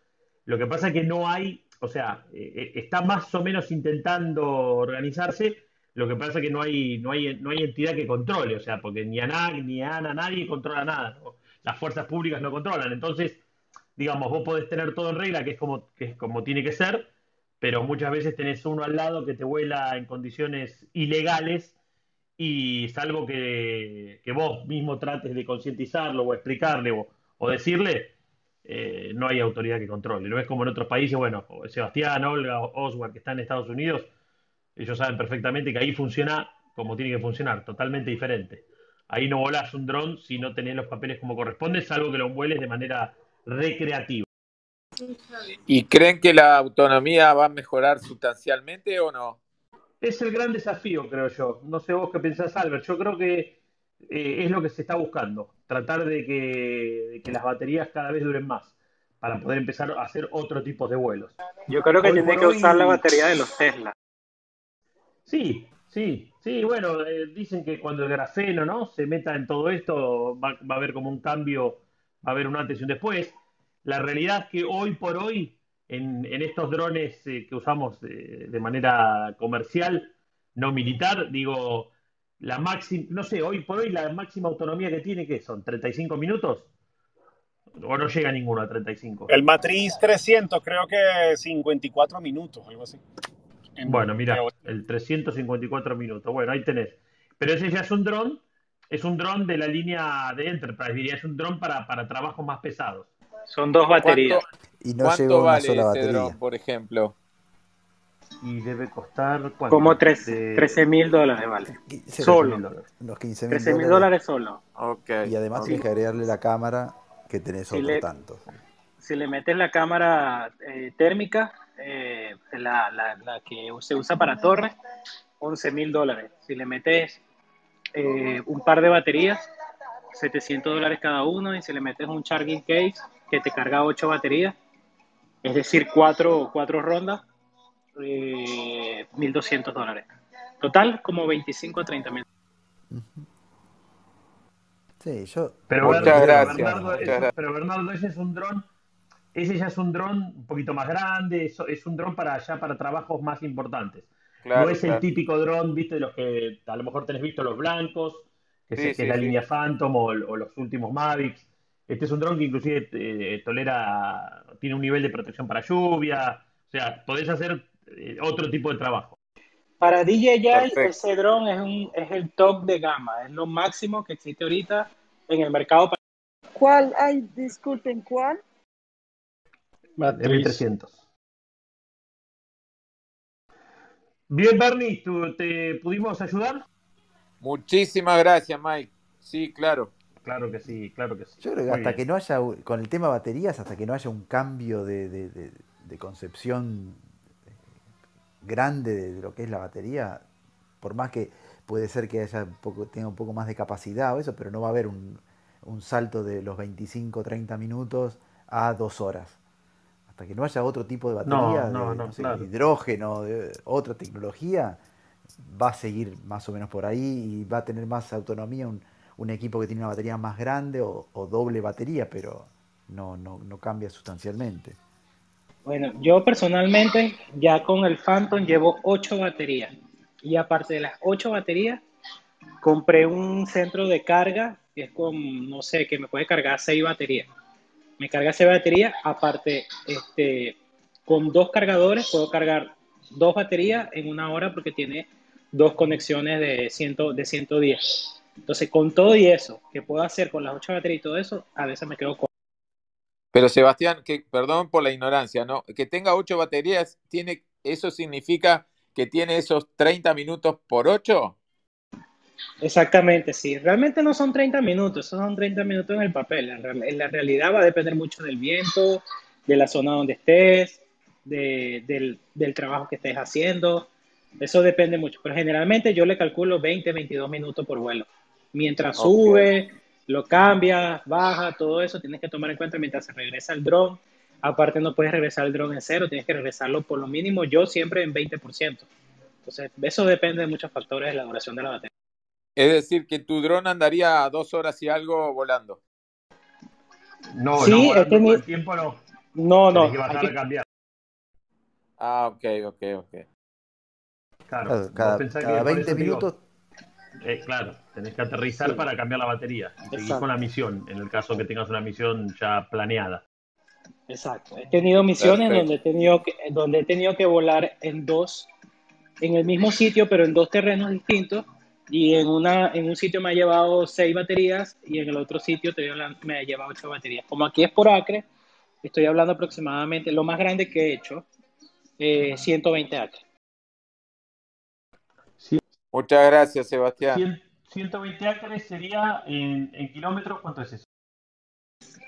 Lo que pasa es que no hay, o sea, eh, eh, está más o menos intentando organizarse, lo que pasa es que no hay, no hay, no hay entidad que controle, o sea, porque ni ANAC, ni ANA, nadie controla nada. Las fuerzas públicas no controlan. Entonces, digamos, vos podés tener todo en regla, que es como, que como tiene que ser, pero muchas veces tenés uno al lado que te vuela en condiciones ilegales y salvo que, que vos mismo trates de concientizarlo o explicarle o, decirle, eh, no hay autoridad que controle. No es como en otros países, bueno, Sebastián, Olga, Oswald, que están en Estados Unidos, ellos saben perfectamente que ahí funciona como tiene que funcionar, totalmente diferente. Ahí no volás un dron si no tenés los papeles como corresponde, salvo que lo vueles de manera recreativa. ¿Y creen que la autonomía va a mejorar sustancialmente o no? Es el gran desafío, creo yo. No sé vos qué pensás, Albert. Yo creo que eh, es lo que se está buscando. Tratar de que, las baterías cada vez duren más para poder empezar a hacer otro tipo de vuelos. Yo creo que tiene que usar la batería de los Tesla. Sí, sí, sí. Bueno, eh, dicen que cuando el grafeno no se meta en todo esto va, va a haber como un cambio va a haber un antes y un después. La realidad es que hoy por hoy, en, estos drones eh, que usamos de, manera comercial, no militar, digo, la máxima, no sé, hoy por hoy la máxima autonomía que tiene, ¿qué son? ¿35 minutos? ¿O no llega ninguno a 35? El Matriz 300 creo que 54 minutos, algo así. Bueno, mira, el 354 minutos. Bueno, ahí tenés. Pero ese ya es un dron es un dron de la línea de Enterprise, diría, es un dron para, para trabajos más pesados. Son dos baterías. y no ¿Cuánto vale sola batería. dron, por ejemplo? Y debe costar ¿cuánto? como 13 mil dólares, vale. Solo. Los 15 mil dólares. solo. Okay. Y además tienes que agregarle la cámara que tenés otro tanto. Si le metes la cámara eh, térmica, eh, la, la, la, que se usa para torres, 11 mil dólares. Si le metes eh, un par de baterías, 700 dólares cada uno, y si le metes un charging case que te carga 8 baterías, es decir, 4, cuatro rondas, 1.200 eh, dólares. Total, como 25 a 30 mil. Sí, yo. Pero, Muchas gracias. pero Bernardo, ese es un dron. Ese ya es un dron un poquito más grande, es un dron para allá para trabajos más importantes no es el típico dron, viste, de los que a lo mejor tenés visto los blancos, que, es, la línea Phantom o, los últimos Mavics. Este es un dron que inclusive eh, tolera, tiene un nivel de protección para lluvia, o sea, podés hacer eh, otro tipo de trabajo. Para DJI ese dron es, un, es el top de gama, es lo máximo que existe ahorita en el mercado. ¿Cuál? Ay, disculpen, ¿cuál? M300. Bien, Bernie, ¿te pudimos ayudar? Muchísimas gracias, Mike. Sí, claro. Claro que sí, claro que sí. Yo creo que hasta que no haya, con el tema baterías, hasta que no haya un cambio de, concepción eh, grande de lo que es la batería, por más que puede ser que haya poco, tenga un poco más de capacidad o eso, pero no va a haber un, un salto de los 25, 30 minutos a dos horas hasta que no haya otro tipo de batería, de, hidrógeno, de otra tecnología, va a seguir más o menos por ahí y va a tener más autonomía un, equipo que tiene una batería más grande o, doble batería, pero no, no, no, cambia sustancialmente. Bueno, yo personalmente ya con el Phantom llevo ocho baterías. Y aparte de las ocho baterías, compré un centro de carga que es con, no sé, que me puede cargar seis baterías me carga esa batería, aparte, este, con dos cargadores puedo cargar dos baterías en una hora porque tiene dos conexiones de, ciento, de 110. Entonces, con todo y eso, que puedo hacer con las ocho baterías y todo eso, a veces me quedo con... Pero Sebastián, que, perdón por la ignorancia, ¿no? Que tenga ocho baterías, tiene, ¿eso significa que tiene esos 30 minutos por ocho? Exactamente, sí. Realmente no son 30 minutos, son 30 minutos en el papel. En, la realidad va a depender mucho del viento, de la zona donde estés, del, trabajo que estés haciendo. Eso depende mucho, pero generalmente yo le calculo 20, 22 minutos por vuelo. Mientras sube, lo cambia, baja, todo eso tienes que tomar en cuenta mientras se regresa el dron. Aparte no puedes regresar el dron en cero, tienes que regresarlo por lo mínimo, yo siempre en 20%. Entonces, eso depende de muchos factores de la duración de la batería. Es decir, que tu dron andaría dos horas y algo volando. No, Sí, no, he volando tenido- todo el tiempo no. No, no, que bajar a que- cambiar. Ah, ok, ok, ok. Claro, cada, pensás que cada por 20 eso te digo, minutos. eh, claro, tenés que aterrizar Sí. para cambiar la batería. y Seguir Exacto. con la misión, en el caso que tengas una misión ya planeada. Exacto. He tenido misiones Perfecto. donde he tenido que, donde he tenido que volar en dos, en el mismo sitio, pero en dos terrenos distintos. Y en una, en un sitio me ha llevado seis baterías y en el otro sitio estoy hablando- me ha llevado ocho baterías. Como aquí es por acre, estoy hablando aproximadamente, lo más grande que he hecho, eh, 120 acres. Muchas gracias, Sebastián. Cien- 120 acres sería en, en kilómetros, ¿cuánto es eso?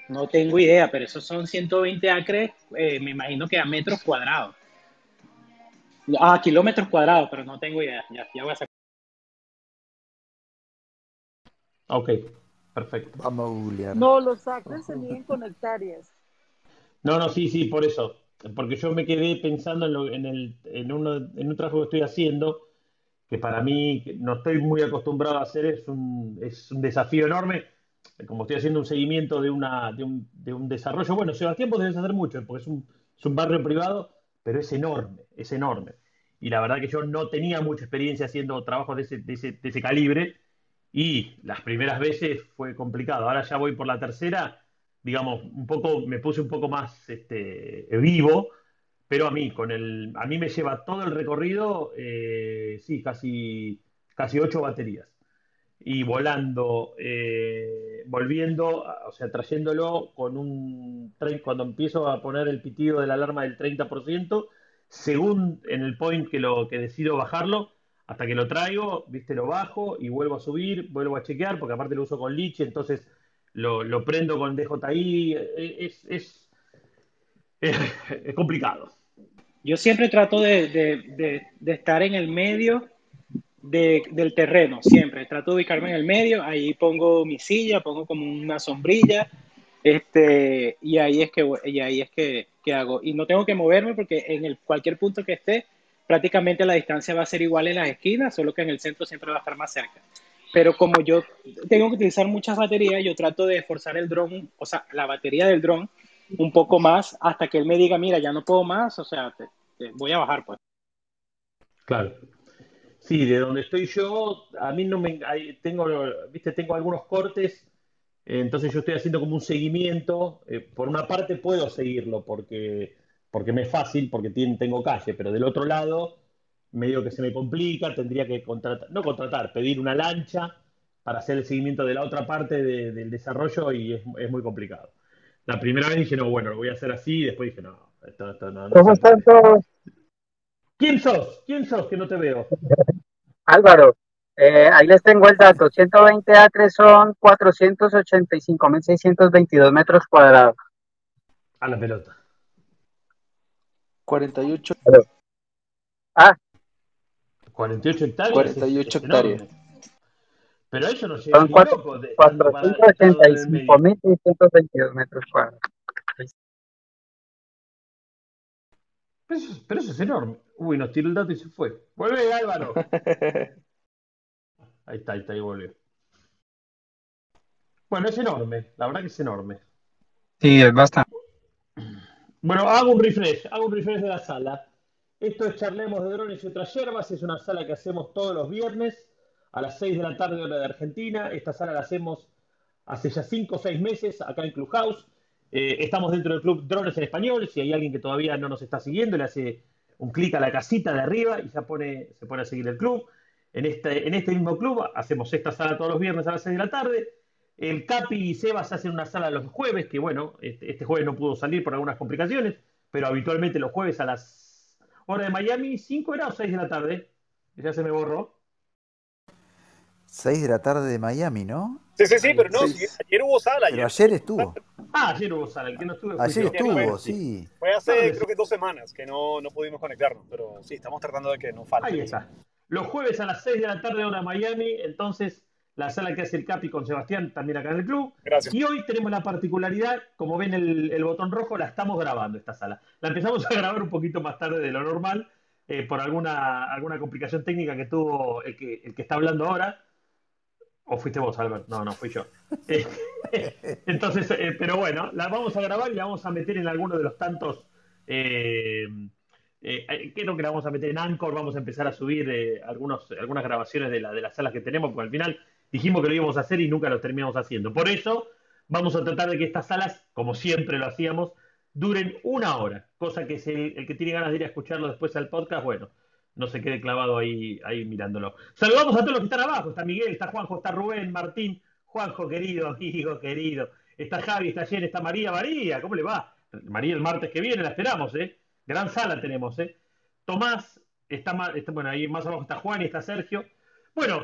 No tengo idea, pero esos son 120 acres, eh, me imagino que a metros cuadrados. Ah, kilómetros cuadrados, pero no tengo idea. Ya, ya voy a sacar. Ok, perfecto. Vamos a googlear. No, los acres se miden con hectáreas. No, no, sí, sí, por eso. Porque yo me quedé pensando en, lo- en, el, en, uno, en un trabajo que estoy haciendo, que para mí que no estoy muy acostumbrado a hacer, es un, es un desafío enorme. Como estoy haciendo un seguimiento de, una, de, un, de un desarrollo, bueno, Sebastián, vos debes hacer mucho, porque es un, es un barrio privado, pero es enorme, es enorme. Y la verdad que yo no tenía mucha experiencia haciendo trabajos de ese, de ese, de ese calibre, y las primeras veces fue complicado. Ahora ya voy por la tercera, digamos, un poco, me puse un poco más este, vivo, pero a mí, con el, a mí me lleva todo el recorrido, eh, sí, casi, casi ocho baterías. Y volando, eh, volviendo, o sea, trayéndolo con un tren, cuando empiezo a poner el pitido de la alarma del 30%, según en el point que lo que decido bajarlo, hasta que lo traigo, viste, lo bajo y vuelvo a subir, vuelvo a chequear, porque aparte lo uso con liche, entonces lo, prendo con DJI, es, es, es, es complicado. Yo siempre trato de, estar en el medio de, del terreno, siempre. Trato de ubicarme en el medio, ahí pongo mi silla, pongo como una sombrilla, este, y ahí es que, y ahí es que, que hago. Y no tengo que moverme porque en el, cualquier punto que esté, prácticamente la distancia va a ser igual en las esquinas, solo que en el centro siempre va a estar más cerca. Pero como yo tengo que utilizar muchas baterías, yo trato de forzar el dron, o sea, la batería del dron un poco más hasta que él me diga, mira, ya no puedo más, o sea, te, te voy a bajar, pues. Claro. Sí, de donde estoy yo, a mí no me, tengo, viste, tengo algunos cortes, entonces yo estoy haciendo como un seguimiento. eh, por una parte puedo seguirlo porque, porque me es fácil, porque tengo calle, pero del otro lado, medio que se me complica, tendría que contratar, no contratar, pedir una lancha para hacer el seguimiento de la otra parte de- del desarrollo y es, es muy complicado. La primera vez dije, no, bueno, lo voy a hacer así, y después dije, no, esto, esto no, no ¿Cómo están todos? ¿Quién sos? ¿Quién sos que no te veo? Álvaro, eh, ahí les tengo el dato. 120 acres son 485.622 metros cuadrados. A la pelota. 48, Ah, 48 hectáreas. 48 es, es hectáreas. Pero eso no llega son ni cuatro- loco de, estando parado en el medio. 485.622 metros cuadrados. Pero eso, pero eso es enorme. Uy, nos tiró el dato y se fue. Vuelve, Álvaro. Ahí está, ahí está, ahí volvió. Bueno, es enorme. La verdad que es enorme. Sí, es bastante. Bueno, hago un refresh, hago un refresh de la sala. Esto es Charlemos de Drones y otras yerbas, es una sala que hacemos todos los viernes a las 6 de la tarde hora de Argentina. Esta sala la hacemos hace ya 5 o 6 meses acá en Clubhouse. Eh, estamos dentro del club Drones en Español. Si hay alguien que todavía no nos está siguiendo, le hace un clic a la casita de arriba y ya pone, se pone a seguir el club. En este, en este mismo club hacemos esta sala todos los viernes a las 6 de la tarde. El Capi y Sebas hacen una sala los jueves, que bueno, este, este jueves no pudo salir por algunas complicaciones, pero habitualmente los jueves a las hora de Miami, 5 era o 6 de la tarde, ya se me borró. 6 de la tarde de Miami, ¿no? Sí, sí, sí, pero no, Sí. ayer hubo sala. Pero Ayer, ayer estuvo. Ah, ayer hubo sala, el que no estuve Ayer estuvo, sí. fue hace Claro, creo que dos semanas que no, no pudimos conectarnos, pero sí, estamos tratando de que no falte. Ahí está. Los jueves a las 6 de la tarde hora de Miami, entonces la sala que hace el Capi con Sebastián, también acá en el club. Gracias. Y hoy tenemos la particularidad, como ven el, el botón rojo, la estamos grabando esta sala. La empezamos a grabar un poquito más tarde de lo normal, eh, por alguna, alguna complicación técnica que tuvo el que, el que está hablando ahora. ¿O fuiste vos, Albert? No, no, fui yo. Eh, entonces, eh, pero bueno, la vamos a grabar y la vamos a meter en alguno de los tantos. eh, creo que la vamos a meter en Anchor, vamos a empezar a subir eh, algunos, algunas grabaciones de, la, de las salas que tenemos, porque al final dijimos que lo íbamos a hacer y nunca lo terminamos haciendo. Por eso vamos a tratar de que estas salas, como siempre lo hacíamos, duren una hora, cosa que el, que tiene ganas de ir a escucharlo después al podcast, bueno, no se quede clavado ahí, ahí mirándolo. Saludamos a todos los que están abajo, está Miguel, está Juanjo, está Rubén, Martín, Juanjo querido, amigo querido, está Javi, está Jen, está María, María, ¿cómo le va? María el martes que viene, la esperamos, ¿eh? Gran sala tenemos, ¿eh? Tomás, está, está- bueno, ahí más abajo está Juan y está Sergio. Bueno,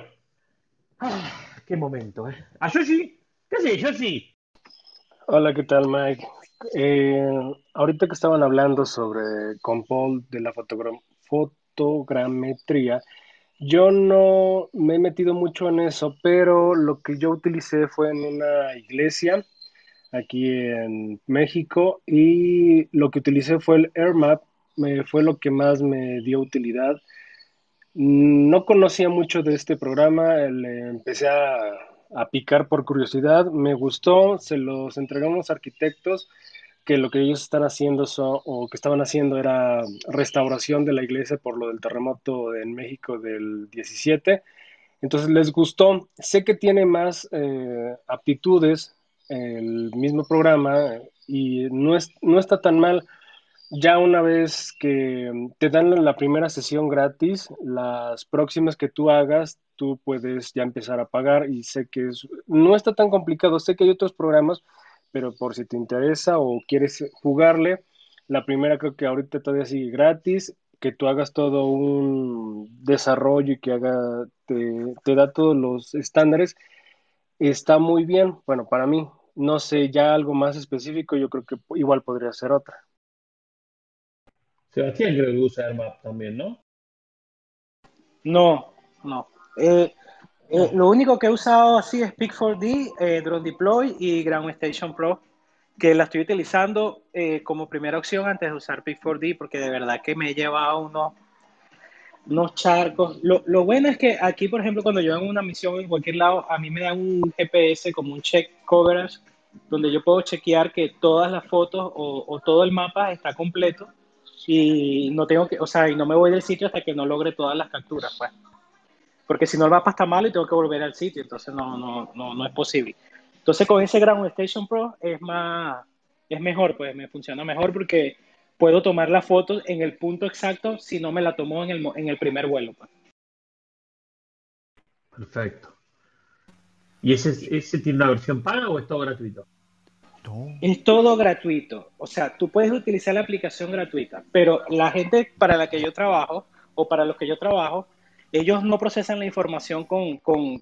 ah, qué momento, ¿eh? ¿A Yoshi? ¿Qué haces, Yoshi? Hola, ¿qué tal, Mike? Eh, ahorita que estaban hablando sobre Compol de la fotogra- fotogrametría, yo no me he metido mucho en eso, pero lo que yo utilicé fue en una iglesia aquí en México y lo que utilicé fue el AirMap, me, fue lo que más me dio utilidad. No conocía mucho de este programa, le empecé a, a picar por curiosidad, me gustó, se los entregamos a arquitectos que lo que ellos están haciendo o que estaban haciendo era restauración de la iglesia por lo del terremoto en México del 17. Entonces les gustó. Sé que tiene más eh, aptitudes el mismo programa y no, es, no está tan mal. Ya una vez que te dan la primera sesión gratis, las próximas que tú hagas, tú puedes ya empezar a pagar y sé que es- no está tan complicado. Sé que hay otros programas, pero por si te interesa o quieres jugarle, la primera creo que ahorita todavía sigue gratis, que tú hagas todo un desarrollo y que haga, te, te da todos los estándares, está muy bien. Bueno, para mí, no sé, ya algo más específico, yo creo que igual podría ser otra. Sebastián creo que usa AirMap también, ¿no? No, no. Eh, eh, lo único que he usado así es Pick4D, eh, Drone Deploy y Ground Station Pro, que la estoy utilizando como primera opción antes de usar Pick4D, porque de verdad que me he llevado unos, unos charcos. Lo, lo bueno es que aquí, por ejemplo, cuando yo hago una misión en cualquier lado, a mí me dan un GPS como un check coverage, donde yo puedo chequear que todas las fotos o, o todo el mapa está completo y no tengo que, o sea, y no me voy del sitio hasta que no logre todas las capturas, pues. Porque si no el mapa está malo y tengo que volver al sitio, entonces no, no, no, no es posible. Entonces con ese Ground Station Pro es más, es mejor, pues me funciona mejor porque puedo tomar la foto en el punto exacto si no me la tomó en el, en el primer vuelo. pues. Perfecto. ¿Y ese, ese tiene una versión paga o es todo gratuito? No. Es todo gratuito. O sea, tú puedes utilizar la aplicación gratuita, pero la gente para la que yo trabajo o para los que yo trabajo, ellos no procesan la información con, con,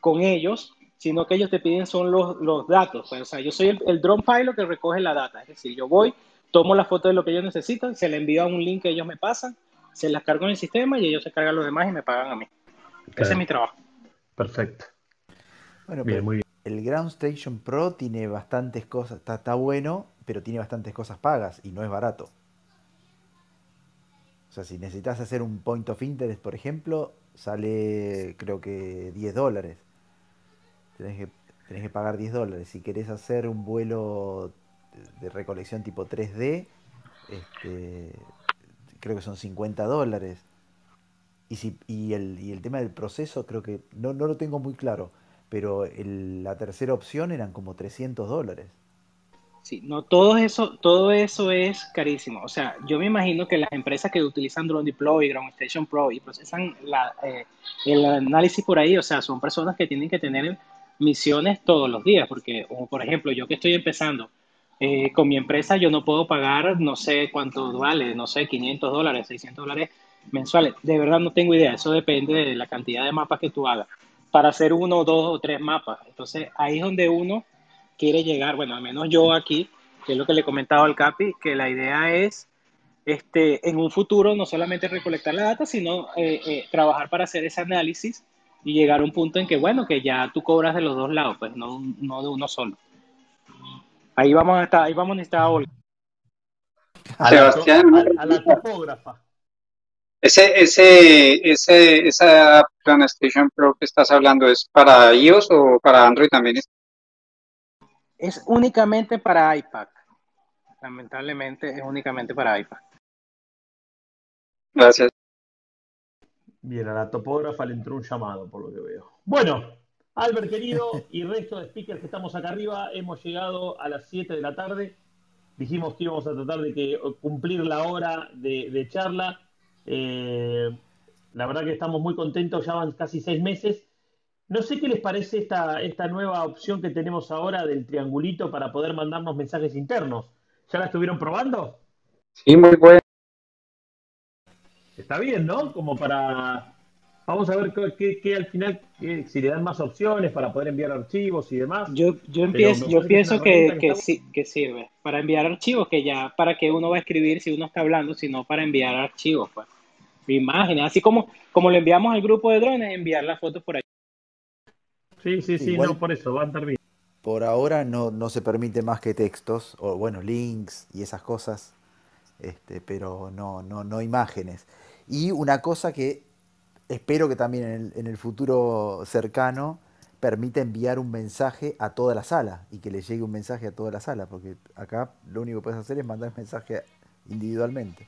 con ellos, sino que ellos te piden son los, los datos. pues. o sea, yo soy el, el drone pilot que recoge la data. Es decir, yo voy, tomo la foto de lo que ellos necesitan, se le envío a un link que ellos me pasan, se las cargo en el sistema y ellos se cargan los demás y me pagan a mí. Ese Claro. es mi trabajo. Perfecto. Bueno, Bien, pero muy bien. El Ground Station Pro tiene bastantes cosas, está, bueno, pero tiene bastantes cosas pagas y no es barato. O sea, si necesitas hacer un point of interest, por ejemplo, sale creo que 10 dólares. Tenés que, tenés que pagar 10 dólares. Si querés hacer un vuelo de, de recolección tipo 3D, este, creo que son 50 dólares. Y, si, y, el, y el tema del proceso creo que no, no lo tengo muy claro, pero el- la tercera opción eran como 300 dólares. Sí, no, todo eso, todo eso es carísimo. O sea, yo me imagino que las empresas que utilizan Drone Deploy, Ground Station Pro y procesan eh, el análisis por ahí, o sea, son personas que tienen que tener misiones todos los días, porque, o por ejemplo, yo que estoy empezando eh, con mi empresa, yo no puedo pagar, no sé cuánto vale, no sé, 500 dólares, 600 dólares mensuales. De verdad no tengo idea, eso depende de la cantidad de mapas que tú hagas. Para hacer uno, dos o tres mapas. Entonces, ahí es donde uno quiere llegar, bueno, al menos yo aquí, que es lo que le he comentado al Capi, que la idea es, este, en un futuro, no solamente recolectar la data, sino eh, eh, trabajar para hacer ese análisis y llegar a un punto en que, bueno, que ya tú cobras de los dos lados, pues no, no de uno solo. Ahí vamos a estar, ahí vamos a necesitar a Olga. La, a- a la topógrafa. Ese, ese, ese, esa PlayStation Pro que estás hablando es para iOS o para Android también. Es únicamente para iPad. Lamentablemente es únicamente para iPad. Gracias. Bien, a la topógrafa le entró un llamado, por lo que veo. Bueno, Albert querido y resto de speakers que estamos acá arriba, hemos llegado a las 7 de la tarde. Dijimos que íbamos a tratar de que, cumplir la hora de, de charla. Eh, la verdad que estamos muy contentos, ya van casi seis meses. No sé qué les parece esta, esta nueva opción que tenemos ahora del triangulito para poder mandarnos mensajes internos. ¿Ya la estuvieron probando? Sí, muy bueno. Está bien, ¿no? Como para... Vamos a ver qué, qué- qué al final, qué- si le dan más opciones para poder enviar archivos y demás. Yo, yo, empiezo, yo pienso que, que que, está- sí, que sirve para enviar archivos, que ya para que uno va a escribir si uno está hablando, sino para enviar archivos, pues. Imágenes, así como, como le enviamos al grupo de drones, enviar las fotos por ahí. Sí, sí, sí, Igual- no, por eso, va a estar bien. Por ahora no, no se permite más que textos, o bueno, links y esas cosas, este, pero no, no, no imágenes. Y una cosa que espero que también en el, en el futuro cercano permita enviar un mensaje a toda la sala y que le llegue un mensaje a toda la sala, porque acá lo único que puedes hacer es mandar mensaje individualmente.